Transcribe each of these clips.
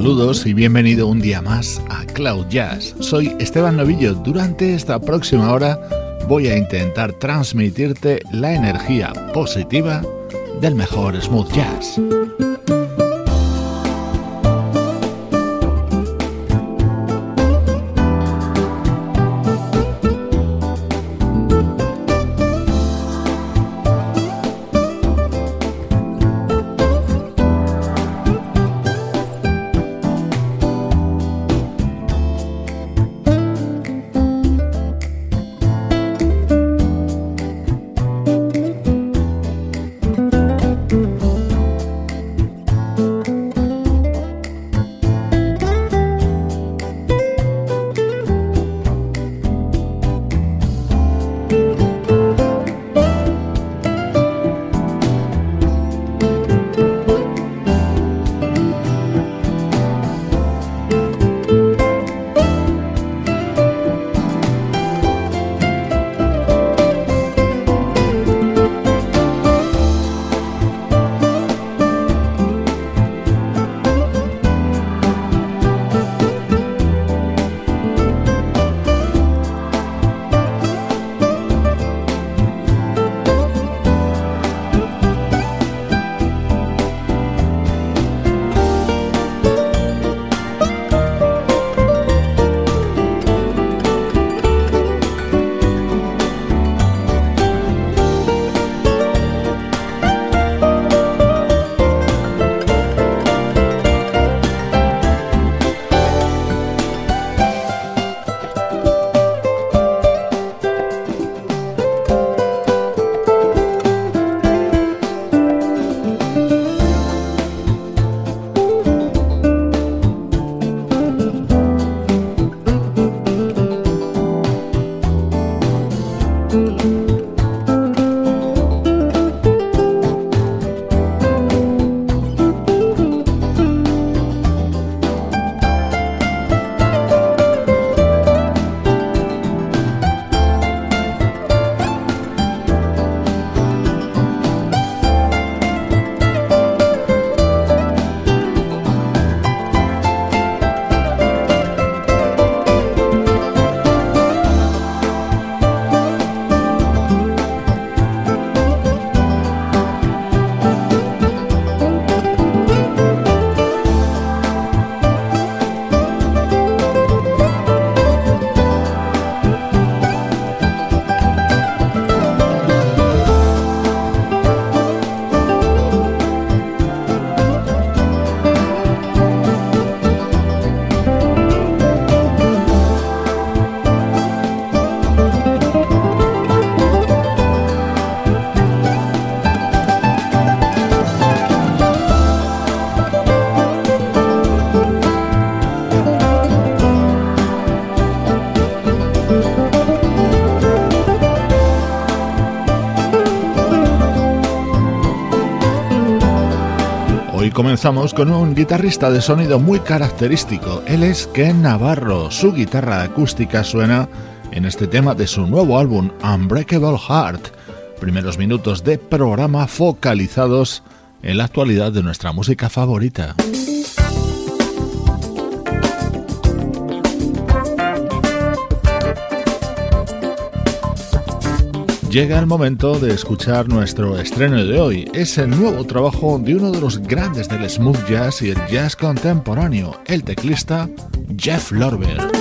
Saludos y bienvenido un día más a Cloud Jazz. Soy Esteban Novillo. Durante esta próxima hora voy a intentar transmitirte la energía positiva del mejor smooth jazz. Comenzamos con un guitarrista de sonido muy característico. Él es Ken Navarro. Su guitarra acústica suena en este tema de su nuevo álbum Unbreakable Heart. Primeros minutos de programa focalizados en la actualidad de nuestra música favorita. Llega el momento de escuchar nuestro estreno de hoy. Es el nuevo trabajo de uno de los grandes del smooth jazz y el jazz contemporáneo, el teclista Jeff Lorber.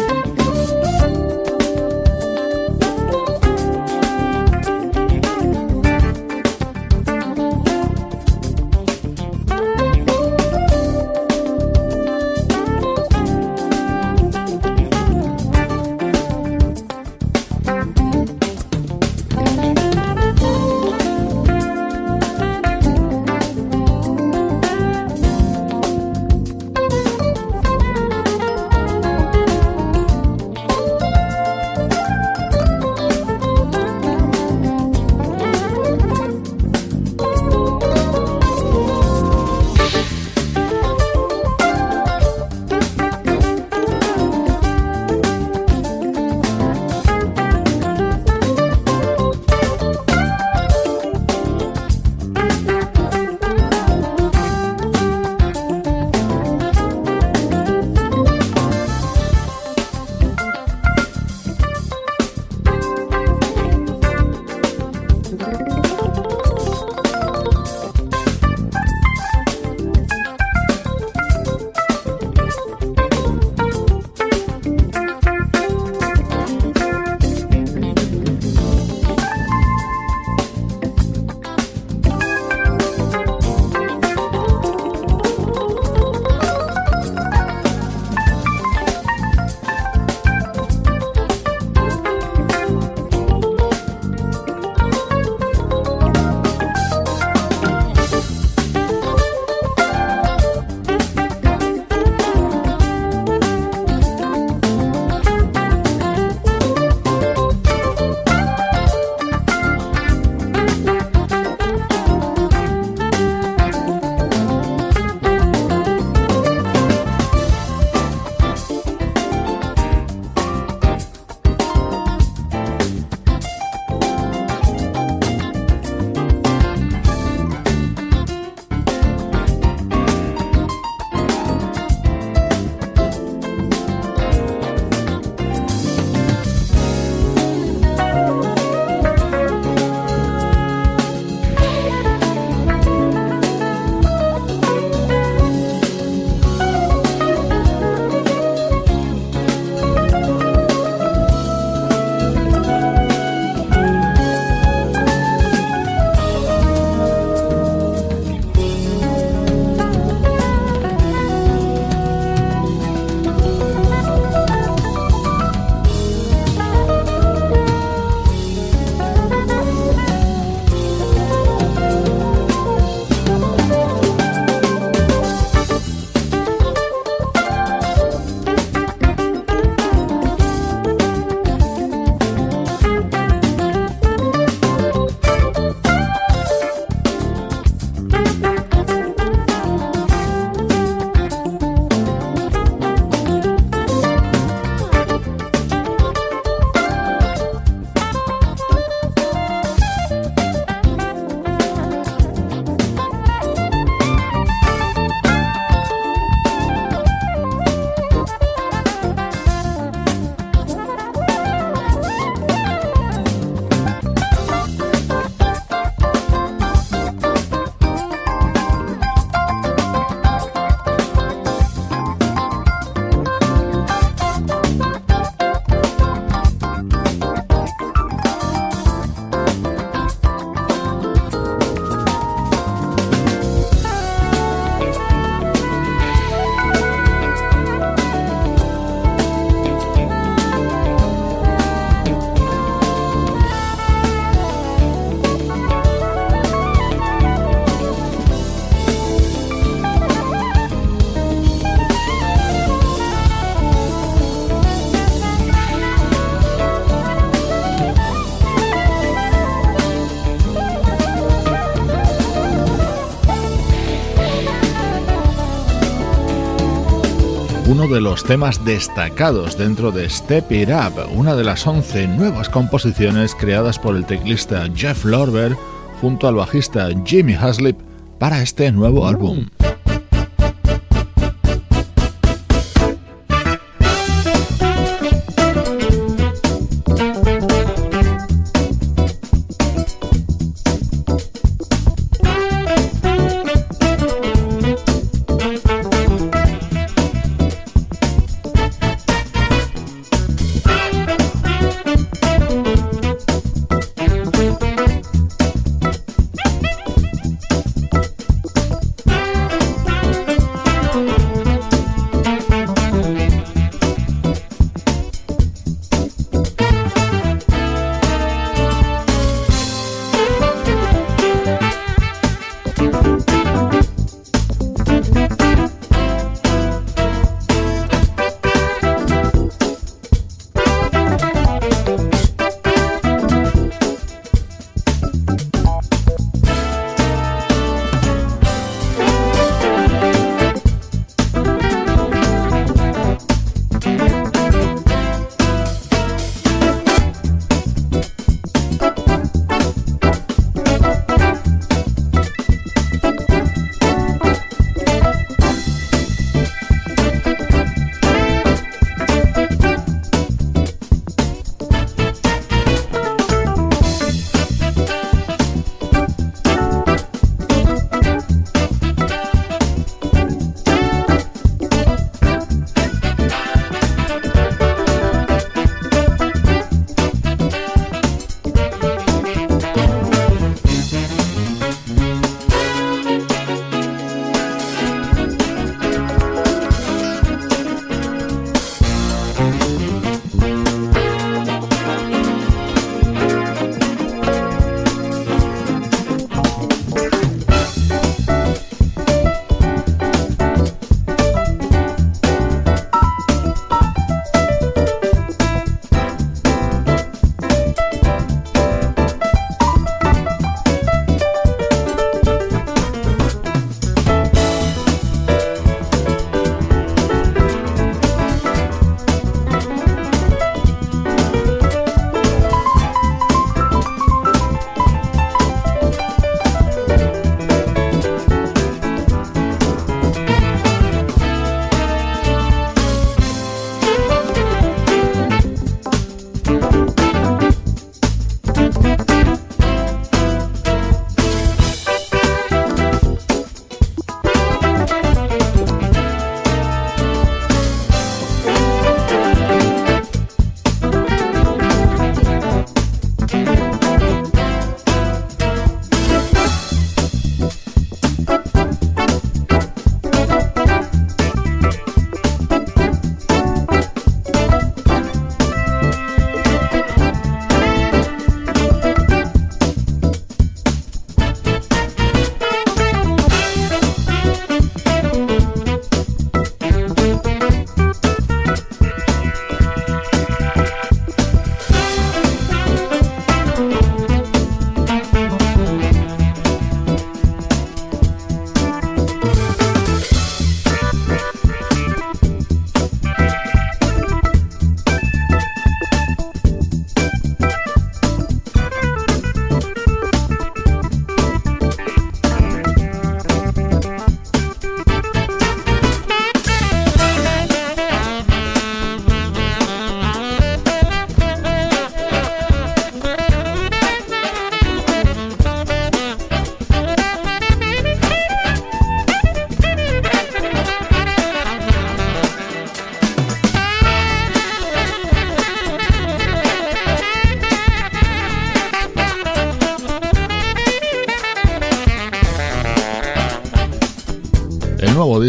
Uno de los temas destacados dentro de Step It Up, una de las 11 nuevas composiciones creadas por el teclista Jeff Lorber junto al bajista Jimmy Haslip para este nuevo álbum.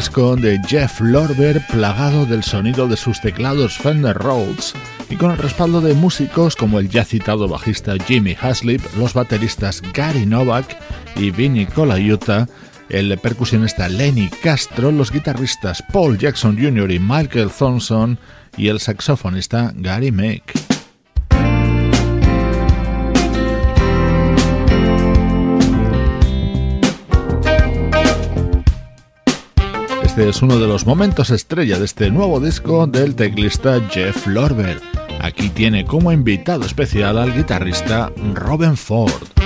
Disco de Jeff Lorber plagado del sonido de sus teclados Fender Rhodes y con el respaldo de músicos como el ya citado bajista Jimmy Haslip, los bateristas Gary Novak y Vinny Colaiuta, el percusionista Lenny Castro, los guitarristas Paul Jackson Jr. y Michael Thompson y el saxofonista Gary Meek. Es uno de los momentos estrella de este nuevo disco del teclista Jeff Lorber. Aquí tiene como invitado especial al guitarrista Robin Ford.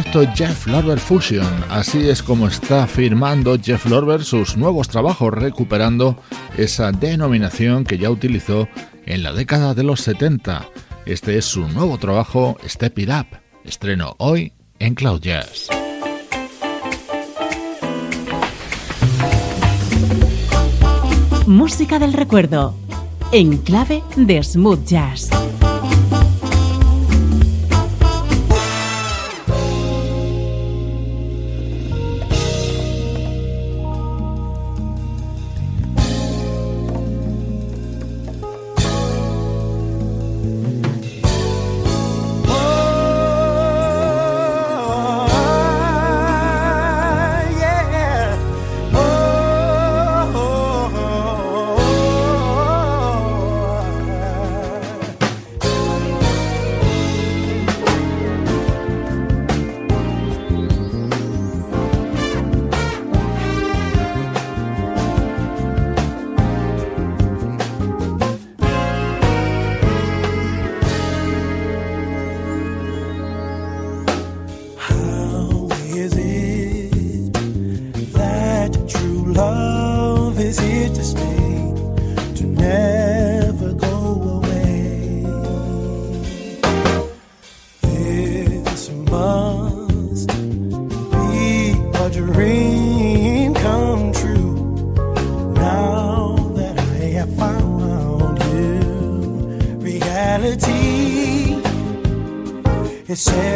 Jeff Lorber Fusion. Así es como está firmando Jeff Lorber sus nuevos trabajos, recuperando esa denominación que ya utilizó en la década de los 70. Este es su nuevo trabajo, Step It Up, estreno hoy en Cloud Jazz. Música del recuerdo, en clave de smooth jazz.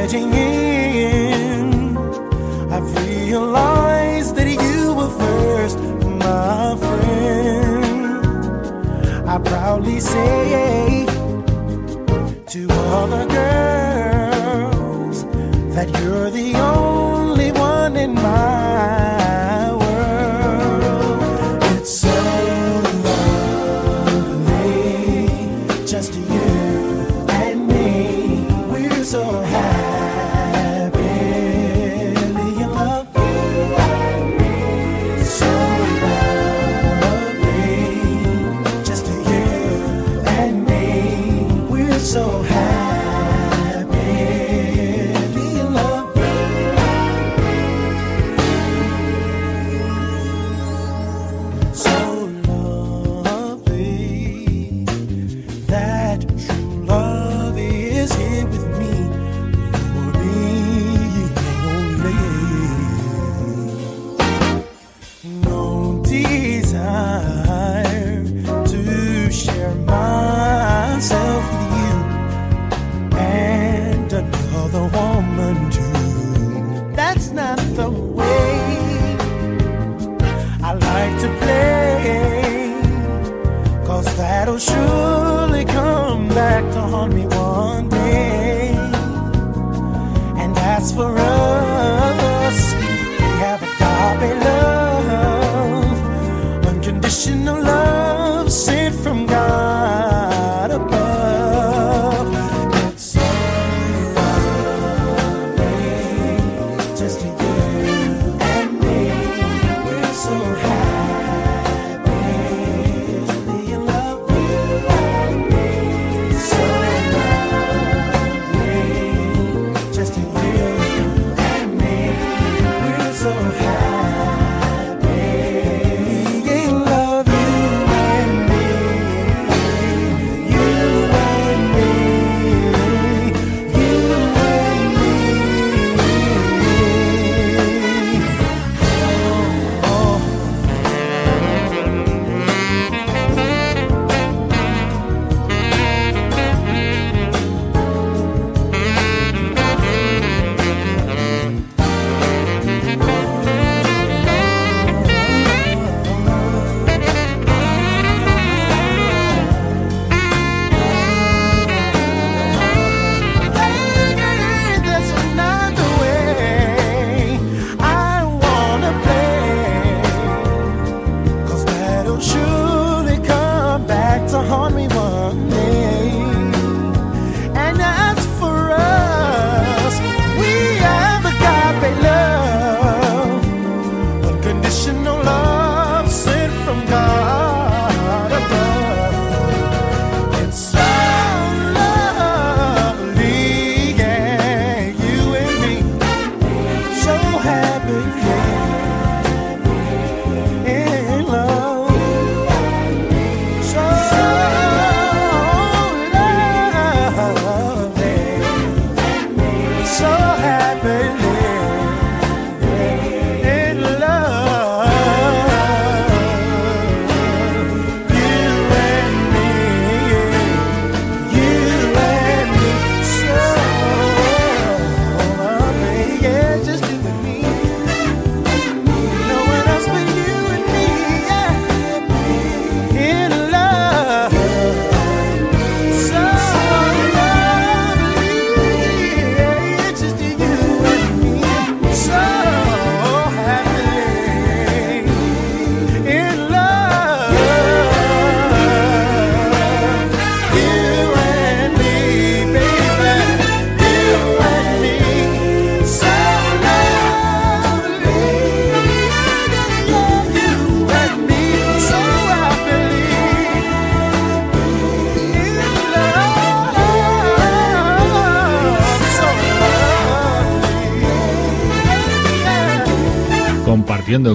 曾经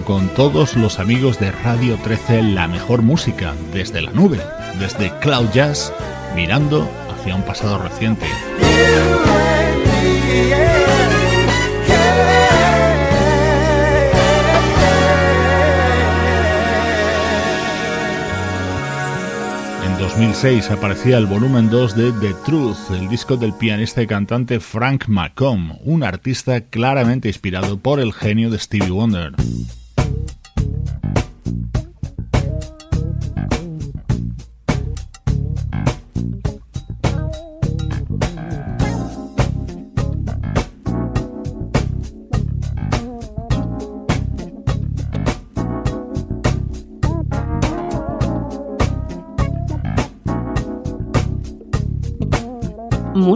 con todos los amigos de Radio 13 la mejor música desde la nube, desde Cloud Jazz, mirando hacia un pasado reciente. 2006 aparecía el volumen 2 de The Truth, el disco del pianista y cantante Frank McComb, un artista claramente inspirado por el genio de Stevie Wonder.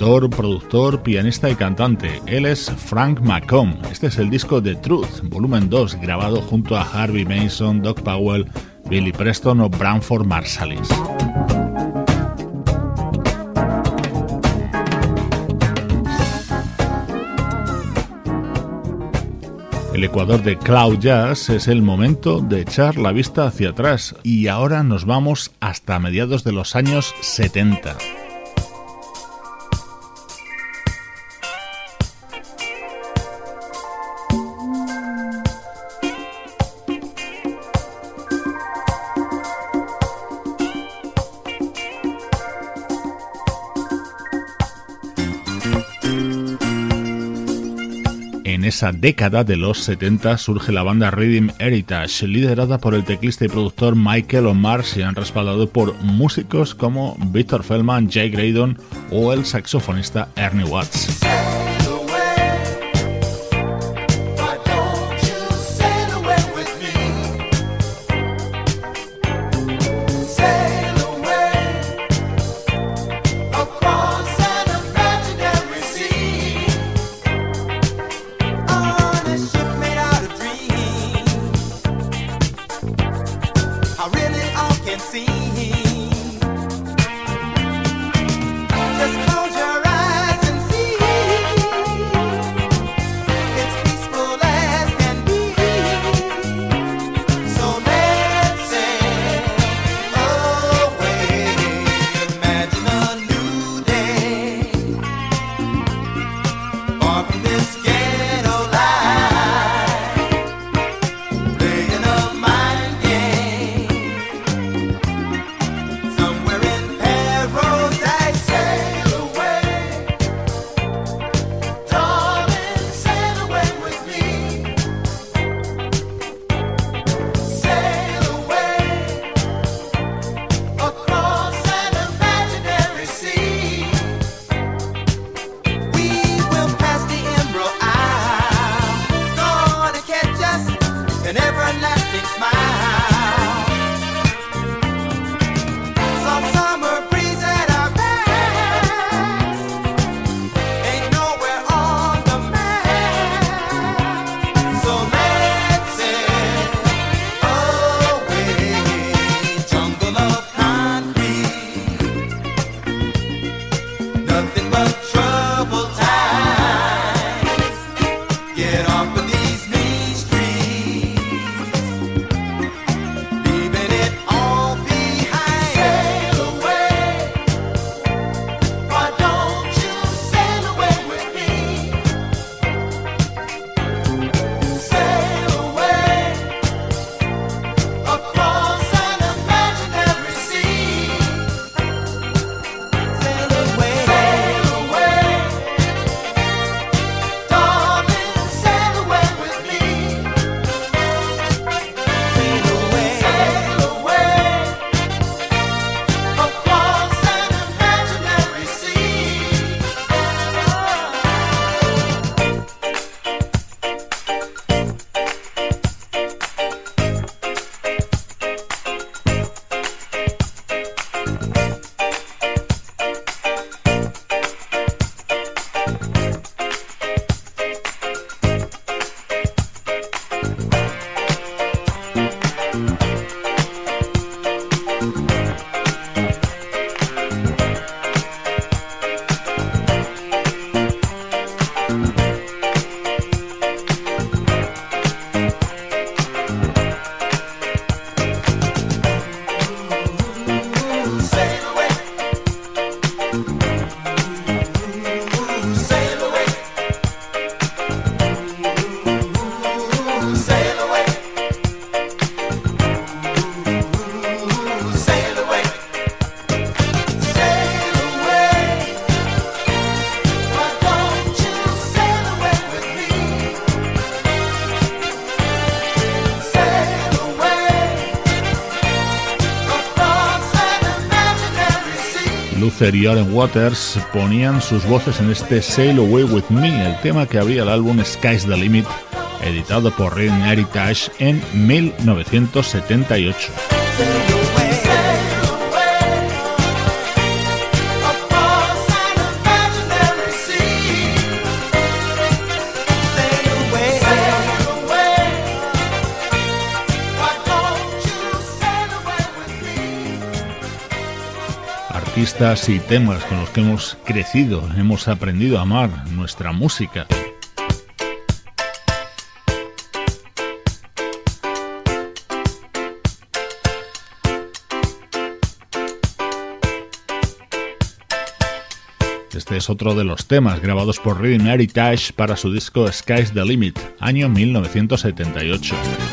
compositor, productor, pianista y cantante. Él es Frank McComb. Este es el disco The Truth, volumen 2, grabado junto a Harvey Mason, Doc Powell, Billy Preston o Branford Marsalis. el Ecuador de Cloud Jazz es el momento de echar la vista hacia atrás y ahora nos vamos hasta mediados de los años 70. Esa década de los 70 surge la banda Rhythm Heritage, liderada por el teclista y productor Michael O'Mar, y han respaldado por músicos como Victor Feldman, Jay Graydon o el saxofonista Ernie Watts. Aaron Waters ponían sus voces en este Sail Away With Me, el tema que abría el álbum Sky's the Limit, editado por Red Heritage en 1978. Artistas y temas con los que hemos crecido, hemos aprendido a amar nuestra música. Este es otro de los temas grabados por Rhythm Heritage para su disco Sky's the Limit, año 1978.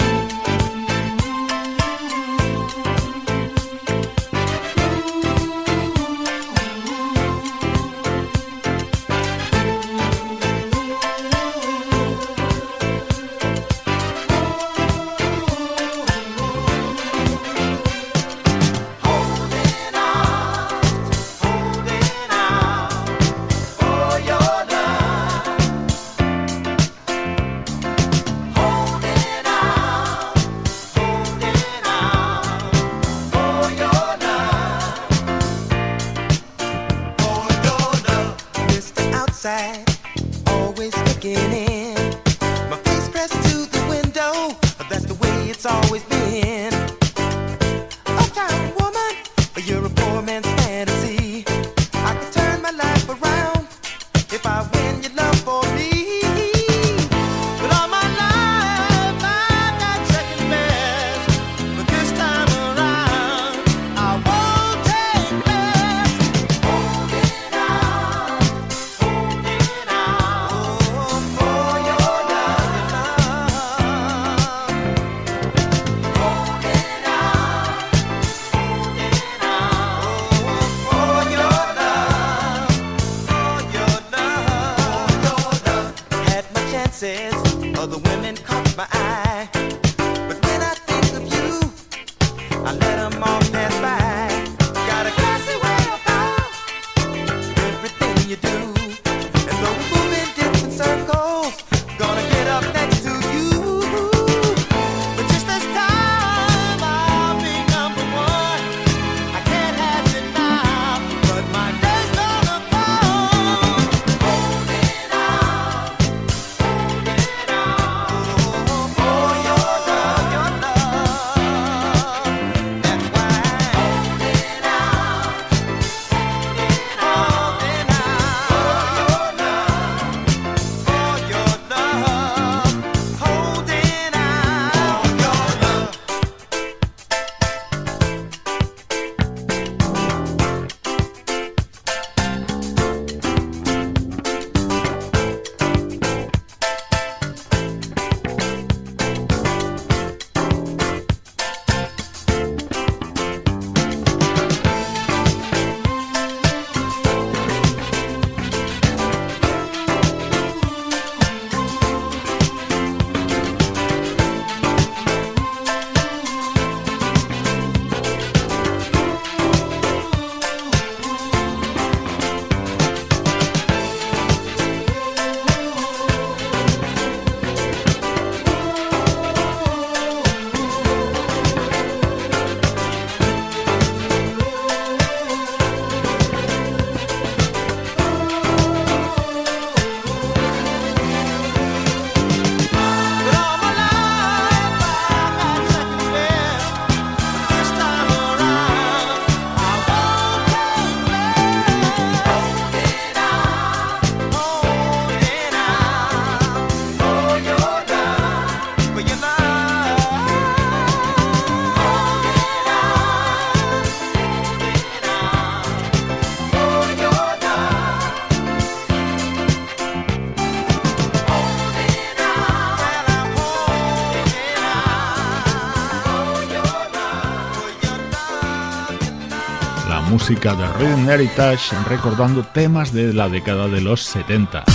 Música de Rhythm Heritage recordando temas de la década de los 70.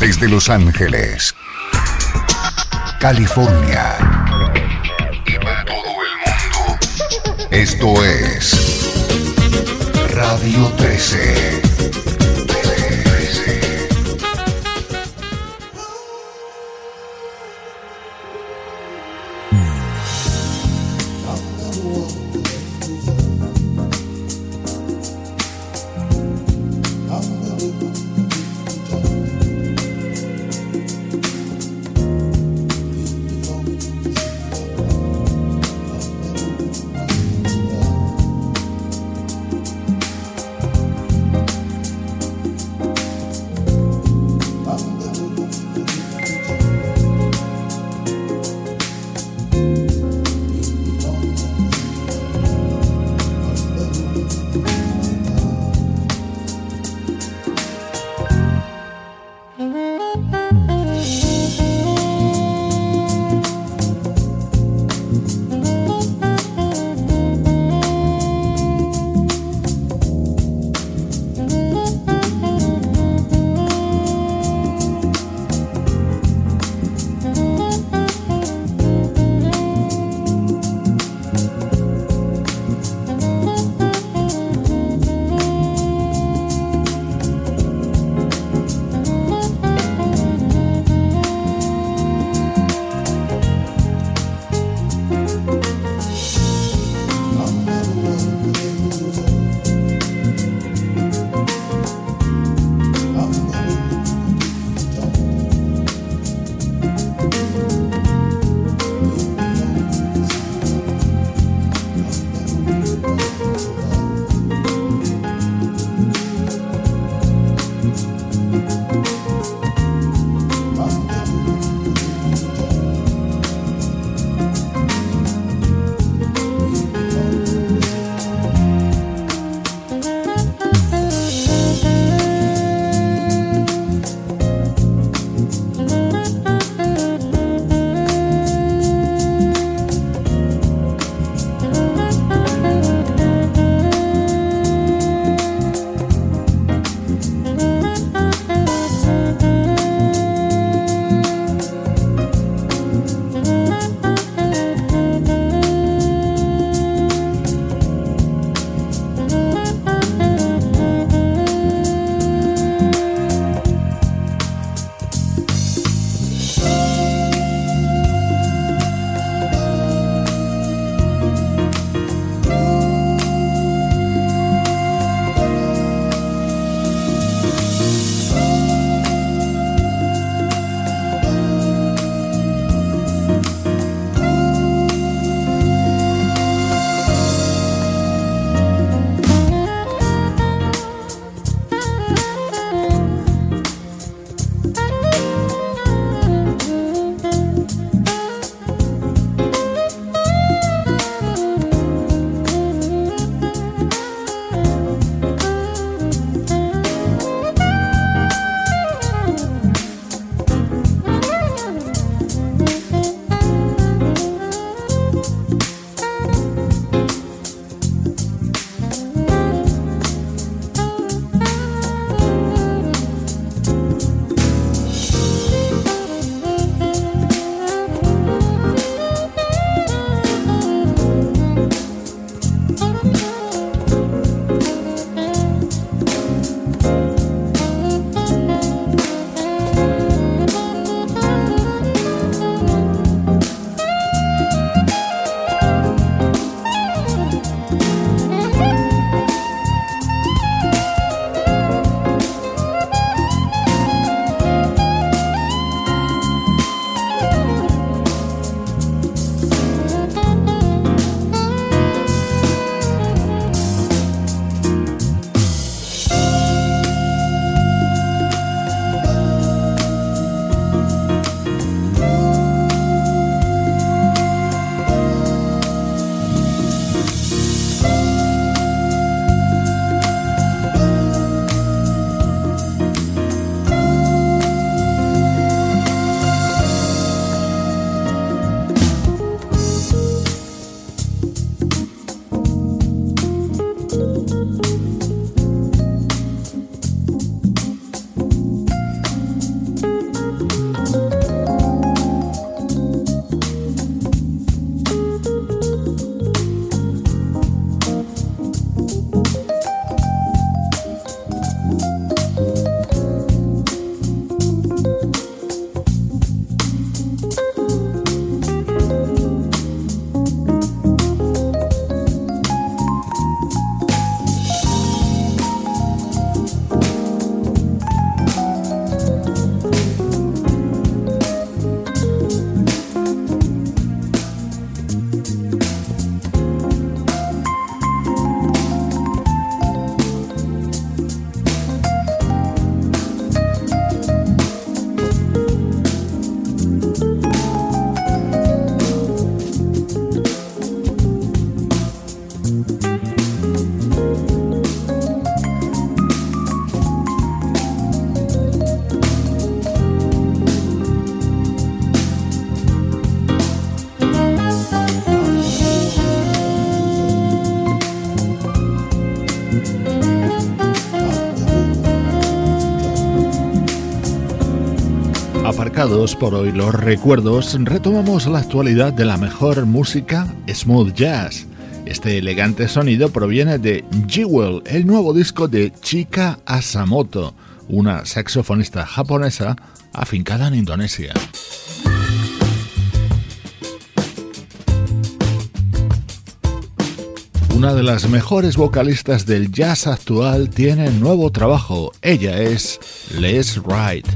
Desde Los Ángeles, California y para todo el mundo, esto es Radio 13. Por hoy los recuerdos, retomamos la actualidad de la mejor música smooth jazz. Este elegante sonido proviene de Jewel, el nuevo disco de Chika Asamoto, una saxofonista japonesa afincada en Indonesia. Una de las mejores vocalistas del jazz actual tiene nuevo trabajo. Ella es Les Wright.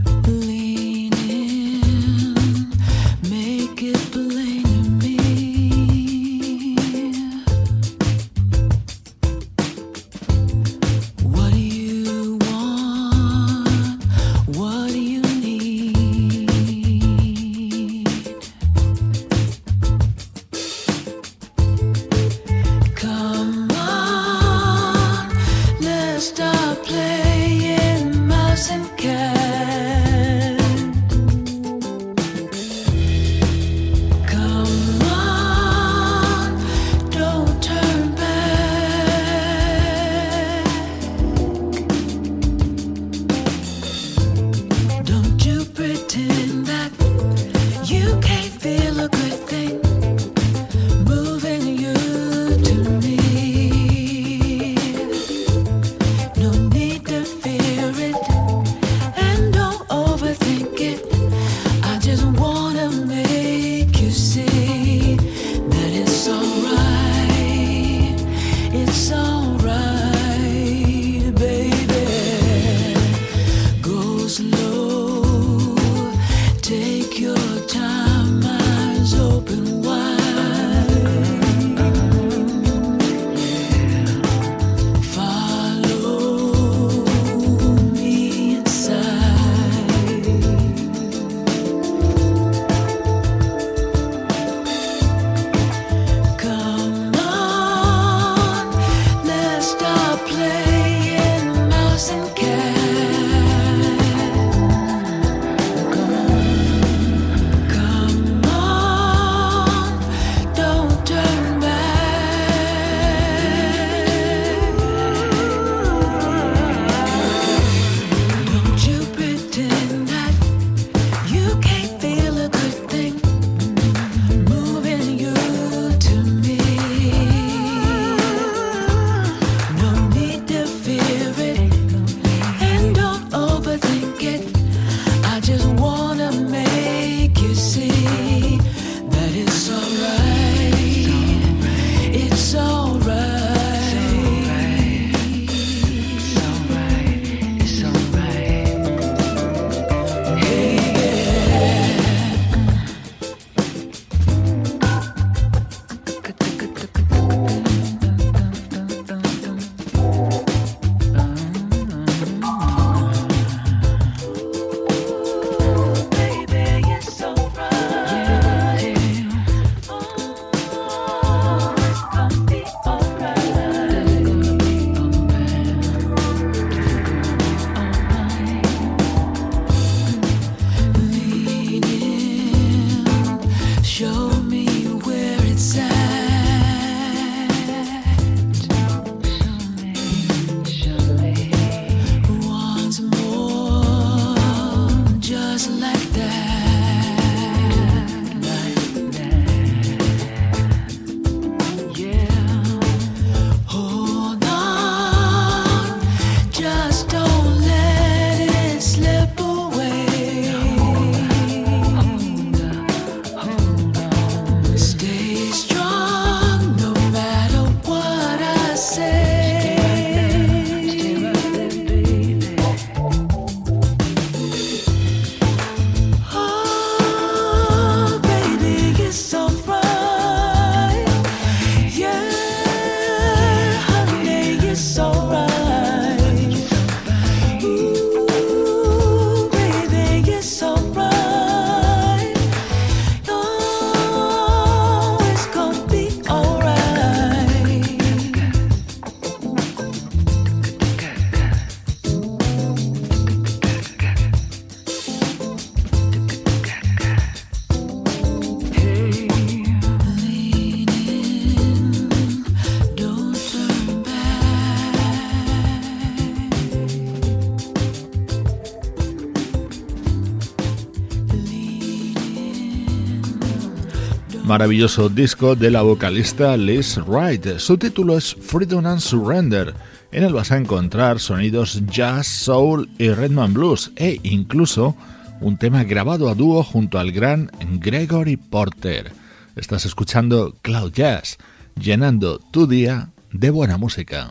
Maravilloso disco de la vocalista Liz Wright. Su título es Freedom and Surrender. En él vas a encontrar sonidos jazz, soul y Redman blues e incluso un tema grabado a dúo junto al gran Gregory Porter. Estás escuchando Cloud Jazz, llenando tu día de buena música.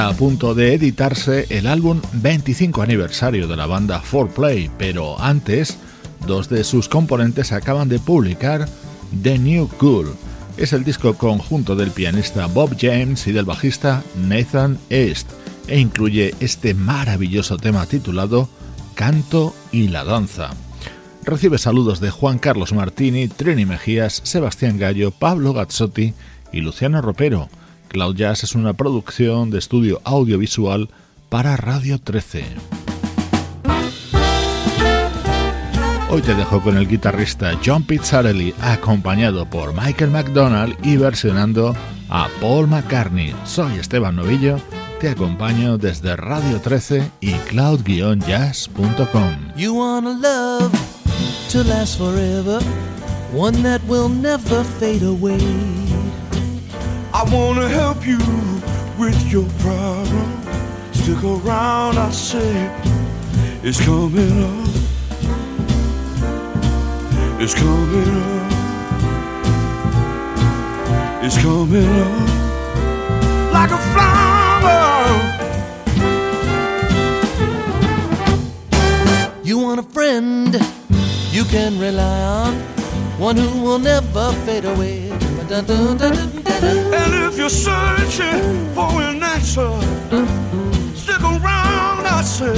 Está a punto de editarse el álbum 25 aniversario de la banda 4Play, pero antes, dos de sus componentes acaban de publicar The New Cool. Es el disco conjunto del pianista Bob James y del bajista Nathan East, e incluye este maravilloso tema titulado Canto y la Danza. recibe saludos de Juan Carlos Martini, Trini Mejías, Sebastián Gallo, Pablo Gazzotti y Luciano Ropero. Cloud Jazz es una producción de estudio audiovisual para Radio 13. Hoy te dejo con el guitarrista John Pizzarelli, acompañado por Michael McDonald y versionando a Paul McCartney. Soy Esteban Novillo, te acompaño desde Radio 13 y cloud-jazz.com. Love to last forever, one that will never fade away. I wanna help you with your problem. Stick around, I say, it's coming up. It's coming up. It's coming up like a flower. You want a friend you can rely on, one who will never fade away. And if you're searching for an answer, stick around, I say,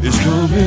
it's coming